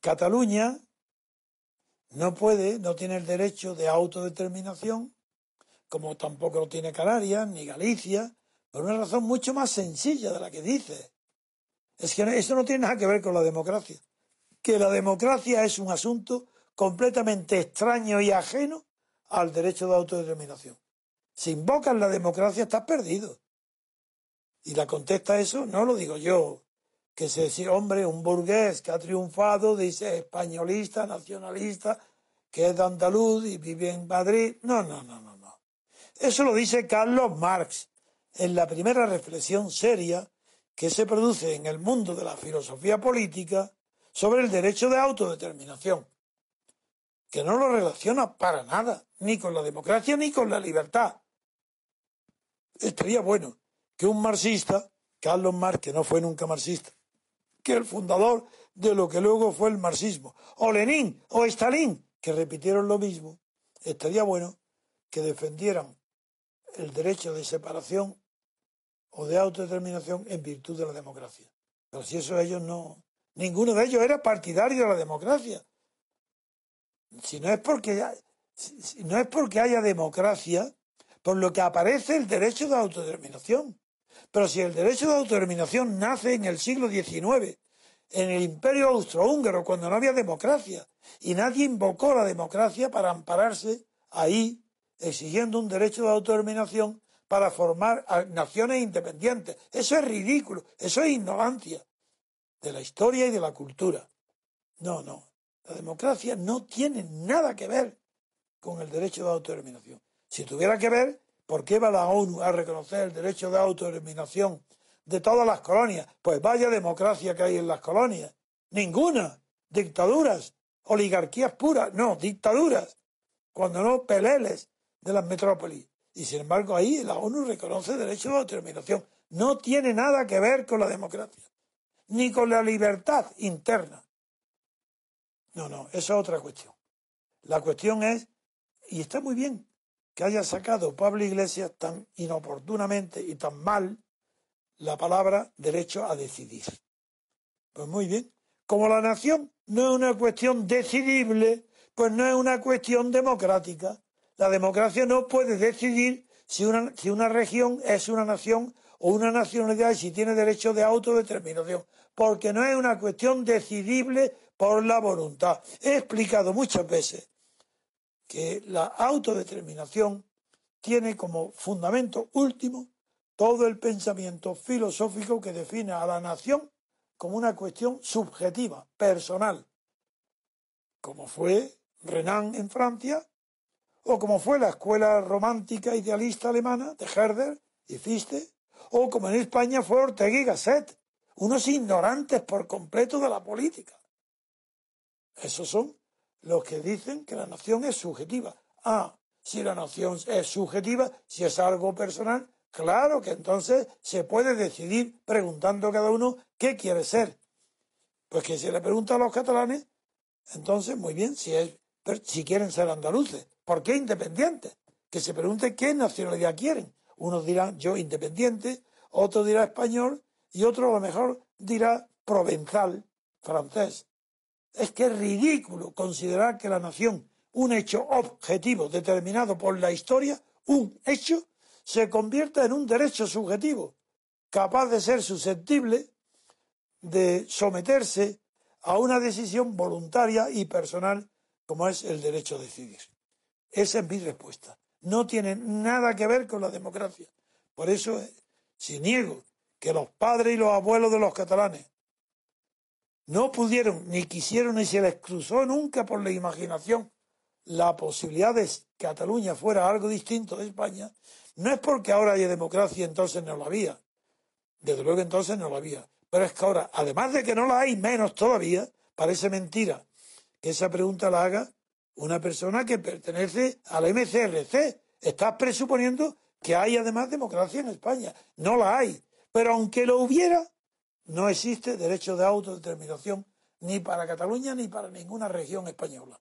Cataluña no puede, no tiene el derecho de autodeterminación, como tampoco lo tiene Canarias ni Galicia, por una razón mucho más sencilla de la que dice. Es que eso no tiene nada que ver con la democracia. Que la democracia es un asunto completamente extraño y ajeno al derecho de autodeterminación. Si invocas la democracia estás perdido. Y la contesta eso, no lo digo yo, que se dice, hombre, un burgués que ha triunfado, dice españolista, nacionalista, que es de andaluz y vive en Madrid. No, no, no, no, no. Eso lo dice Carlos Marx en la primera reflexión seria que se produce en el mundo de la filosofía política sobre el derecho de autodeterminación, que no lo relaciona para nada, ni con la democracia ni con la libertad. Estaría bueno que un marxista, Carlos Marx, que no fue nunca marxista, que el fundador de lo que luego fue el marxismo, o Lenin o Stalin, que repitieron lo mismo, estaría bueno que defendieran el derecho de separación o de autodeterminación en virtud de la democracia. Pero si eso ellos no, ninguno de ellos era partidario de la democracia. Si no es porque, si no es porque haya democracia, por lo que aparece el derecho de autodeterminación. Pero si el derecho de autodeterminación nace en el siglo XIX, en el imperio austrohúngaro, cuando no había democracia, y nadie invocó la democracia para ampararse ahí, exigiendo un derecho de autodeterminación para formar naciones independientes. Eso es ridículo, eso es ignorancia de la historia y de la cultura. No, no. La democracia no tiene nada que ver con el derecho de autodeterminación. Si tuviera que ver, ¿por qué va la ONU a reconocer el derecho de autodeterminación de todas las colonias? Pues vaya democracia que hay en las colonias. Ninguna. Dictaduras, oligarquías puras, no, dictaduras. Cuando no, peleles de las metrópolis. Y sin embargo ahí la ONU reconoce derecho de autodeterminación. No tiene nada que ver con la democracia, ni con la libertad interna. No, no, eso es otra cuestión. La cuestión es, y está muy bien que haya sacado Pablo Iglesias tan inoportunamente y tan mal la palabra derecho a decidir. Pues muy bien. Como la nación no es una cuestión decidible, pues no es una cuestión democrática. La democracia no puede decidir si una, si una región es una nación o una nacionalidad y si tiene derecho de autodeterminación, porque no es una cuestión decidible por la voluntad. He explicado muchas veces que la autodeterminación tiene como fundamento último todo el pensamiento filosófico que define a la nación como una cuestión subjetiva, personal, como fue Renan en Francia o como fue la escuela romántica idealista alemana de Herder y o como en España fue Ortega y Gasset, unos ignorantes por completo de la política. Esos son los que dicen que la nación es subjetiva. Ah, si la nación es subjetiva, si es algo personal, claro que entonces se puede decidir preguntando a cada uno qué quiere ser. Pues que se le pregunta a los catalanes, entonces muy bien, si es si quieren ser andaluces. ¿Por qué independientes? Que se pregunte qué nacionalidad quieren. Unos dirán yo independiente, otro dirá español y otro a lo mejor dirá provenzal, francés. Es que es ridículo considerar que la nación, un hecho objetivo determinado por la historia, un hecho, se convierta en un derecho subjetivo, capaz de ser susceptible de someterse a una decisión voluntaria y personal como es el derecho a decidir. Esa es mi respuesta. No tiene nada que ver con la democracia. Por eso, eh, si niego que los padres y los abuelos de los catalanes no pudieron, ni quisieron, ni se les cruzó nunca por la imaginación la posibilidad de que Cataluña fuera algo distinto de España, no es porque ahora haya democracia, entonces no la había. Desde luego entonces no la había. Pero es que ahora, además de que no la hay, menos todavía, parece mentira que esa pregunta la haga una persona que pertenece a la MCRC. Estás presuponiendo que hay además democracia en España. No la hay. Pero aunque lo hubiera, no existe derecho de autodeterminación ni para Cataluña ni para ninguna región española.